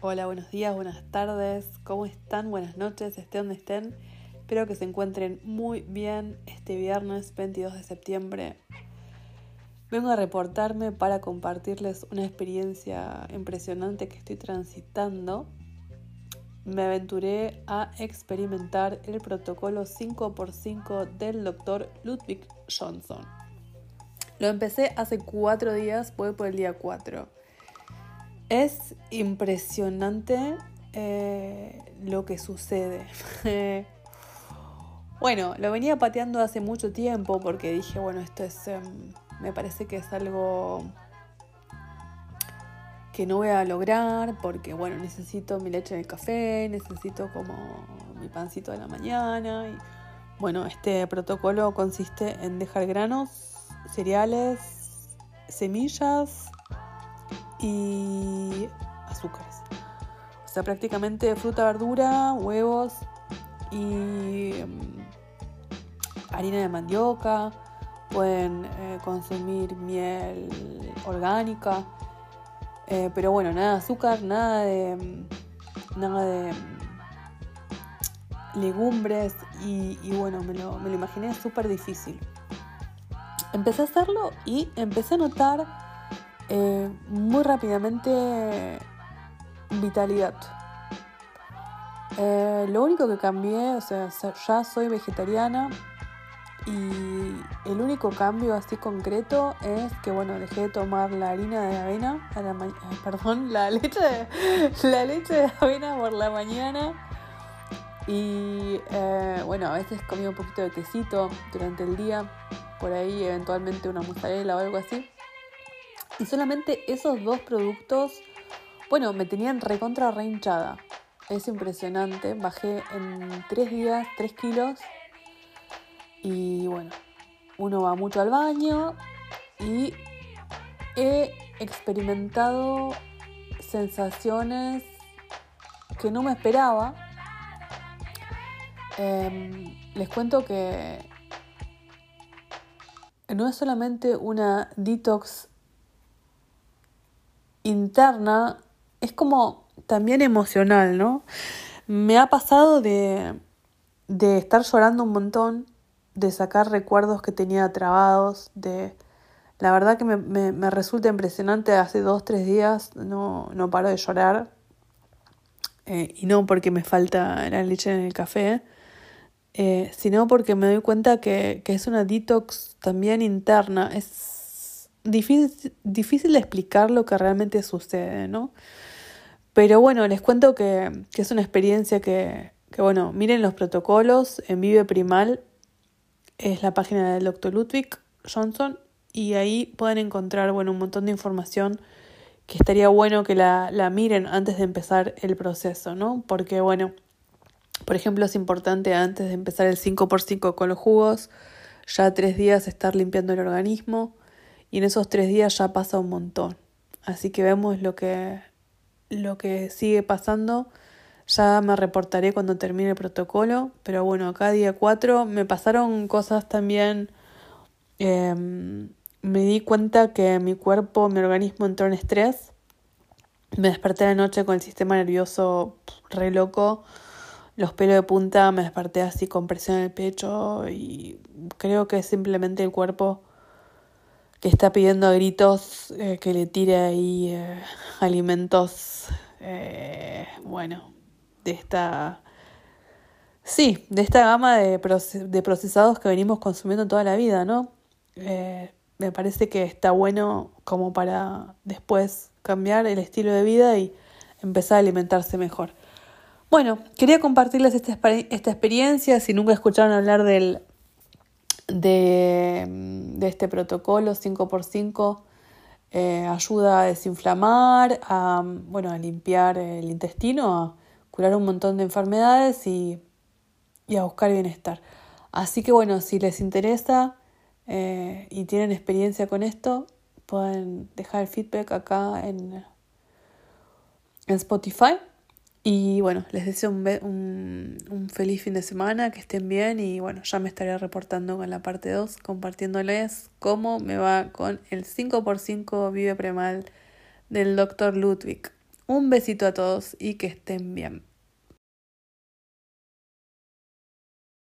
Hola, buenos días, buenas tardes, ¿cómo están? Buenas noches, estén donde estén. Espero que se encuentren muy bien este viernes 22 de septiembre. Vengo a reportarme para compartirles una experiencia impresionante que estoy transitando. Me aventuré a experimentar el protocolo 5x5 del doctor Ludwig Johnson. Lo empecé hace cuatro días, voy por el día 4. Es impresionante eh, lo que sucede. bueno, lo venía pateando hace mucho tiempo porque dije, bueno, esto es, em, me parece que es algo que no voy a lograr porque, bueno, necesito mi leche en el café, necesito como mi pancito de la mañana. Y, bueno, este protocolo consiste en dejar granos, cereales, semillas, y azúcares. O sea, prácticamente fruta, verdura, huevos y mm, harina de mandioca. Pueden eh, consumir miel orgánica. Eh, pero bueno, nada de azúcar, nada de. Mm, nada de mm, legumbres. Y, bueno, me lo, me lo imaginé súper difícil. Empecé a hacerlo y empecé a notar eh, muy rápidamente vitalidad. Eh, lo único que cambié, o sea, ya soy vegetariana y el único cambio así concreto es que, bueno, dejé de tomar la harina de avena, a la perdón, la leche, la leche de avena por la mañana. Y eh, bueno, a veces comí un poquito de quesito durante el día, por ahí eventualmente una mozzarella o algo así. Y solamente esos dos productos, bueno, me tenían recontra re hinchada. Es impresionante. Bajé en tres días tres kilos. Y bueno, uno va mucho al baño y he experimentado sensaciones que no me esperaba. Em, les cuento que no es solamente una detox interna es como también emocional, ¿no? Me ha pasado de, de estar llorando un montón, de sacar recuerdos que tenía trabados, de... La verdad que me, me, resulta impresionante, hace dos, tres días no, no paro de llorar. Eh, y no porque me falta la leche en el café, eh, sino porque me doy cuenta que, que es una detox también interna. Es difícil, difícil explicar lo que realmente sucede, ¿no? Pero bueno, les cuento que, es una experiencia que, que, bueno, miren los protocolos en Vive Primal, es la página del Dr. Ludwig Johnson, y ahí pueden encontrar, bueno, un montón de información que estaría bueno que la, la miren antes de empezar el proceso, ¿no? Porque, bueno, por ejemplo, es importante antes de empezar el 5x5 con los jugos, ya tres días estar limpiando el organismo, y en esos tres días ya pasa un montón. Así que vemos lo que, lo que sigue pasando. Ya me reportaré cuando termine el protocolo, pero bueno, acá día 4 me pasaron cosas también. Em, me di cuenta que mi cuerpo, mi organismo entró en estrés. Me desperté la noche con el sistema nervioso re loco, los pelos de punta, me desperté así con presión en el pecho y creo que simplemente el cuerpo que está pidiendo a gritos eh, que le tire ahí eh, alimentos, eh, bueno, de esta... Sí, de esta gama de, de procesados que venimos consumiendo toda la vida, ¿no? me parece que está bueno como para después cambiar el estilo de vida y empezar a alimentarse mejor. Bueno, quería compartirles esta, esta experiencia. Si nunca escucharon hablar del de, de este protocolo 5x5 eh, ayuda a desinflamar, a, bueno, a limpiar el intestino, a curar un montón de enfermedades y, y a buscar bienestar. Así que bueno, si les interesa eh, y tienen experiencia con esto, pueden dejar el feedback acá en, en Spotify. Y bueno, les deseo un, un, feliz fin de semana, que estén bien y bueno, ya me estaré reportando con la parte 2, compartiéndoles cómo me va con el 5x5 Vive Premal del Dr. Ludwig. Un besito a todos y que estén bien.